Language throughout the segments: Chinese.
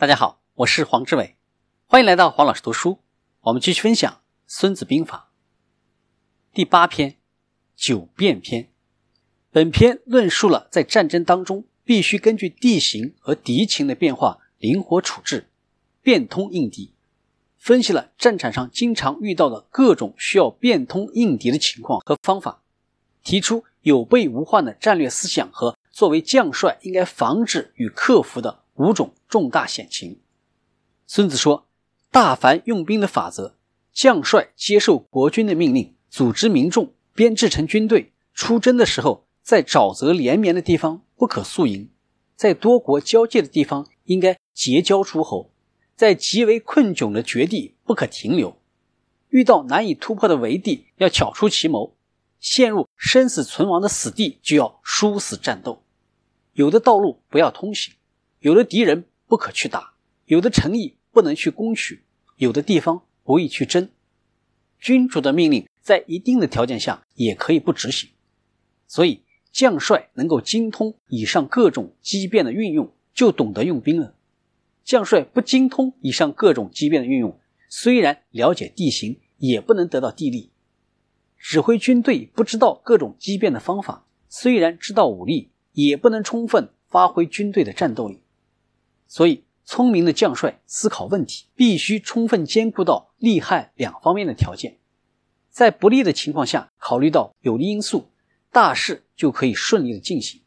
大家好，我是黄志伟，欢迎来到黄老师读书。我们继续分享《孙子兵法》第八篇《九变篇》。本篇论述了在战争当中必须根据地形和敌情的变化灵活处置，变通应敌。分析了战场上经常遇到的各种需要变通应敌的情况和方法，提出有备无患的战略思想和作为将帅应该防止与克服的。五种重大险情。孙子说：“大凡用兵的法则，将帅接受国君的命令，组织民众，编制成军队，出征的时候，在沼泽连绵的地方不可宿营，在多国交界的地方应该结交诸侯，在极为困窘的绝地不可停留，遇到难以突破的围地，要巧出奇谋，陷入生死存亡的死地，就要殊死战斗，有的道路不要通行。”有的敌人不可去打，有的城邑不能去攻取，有的地方不宜去争。君主的命令在一定的条件下也可以不执行，所以将帅能够精通以上各种机变的运用，就懂得用兵了。将帅不精通以上各种机变的运用，虽然了解地形，也不能得到地利。指挥军队不知道各种机变的方法，虽然知道武力，也不能充分发挥军队的战斗力。所以，聪明的将帅思考问题，必须充分兼顾到利害两方面的条件。在不利的情况下，考虑到有利因素，大事就可以顺利的进行；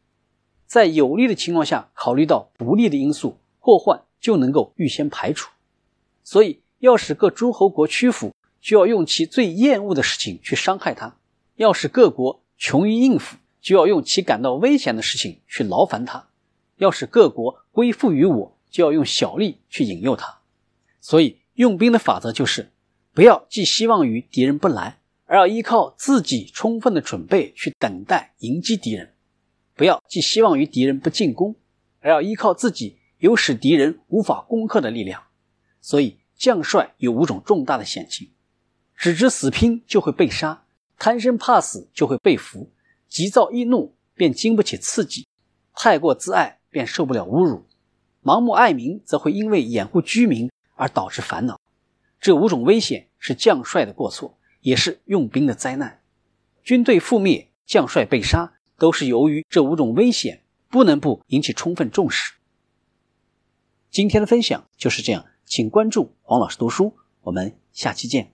在有利的情况下，考虑到不利的因素，祸患就能够预先排除。所以，要使各诸侯国屈服，就要用其最厌恶的事情去伤害他；要使各国穷于应付，就要用其感到危险的事情去劳烦他。要使各国归附于我，就要用小利去引诱他。所以用兵的法则就是：不要寄希望于敌人不来，而要依靠自己充分的准备去等待迎击敌人；不要寄希望于敌人不进攻，而要依靠自己有使敌人无法攻克的力量。所以将帅有五种重大的险情：只知死拼就会被杀，贪生怕死就会被俘，急躁易怒便经不起刺激，太过自爱。便受不了侮辱，盲目爱民则会因为掩护居民而导致烦恼。这五种危险是将帅的过错，也是用兵的灾难。军队覆灭、将帅被杀，都是由于这五种危险不能不引起充分重视。今天的分享就是这样，请关注黄老师读书，我们下期见。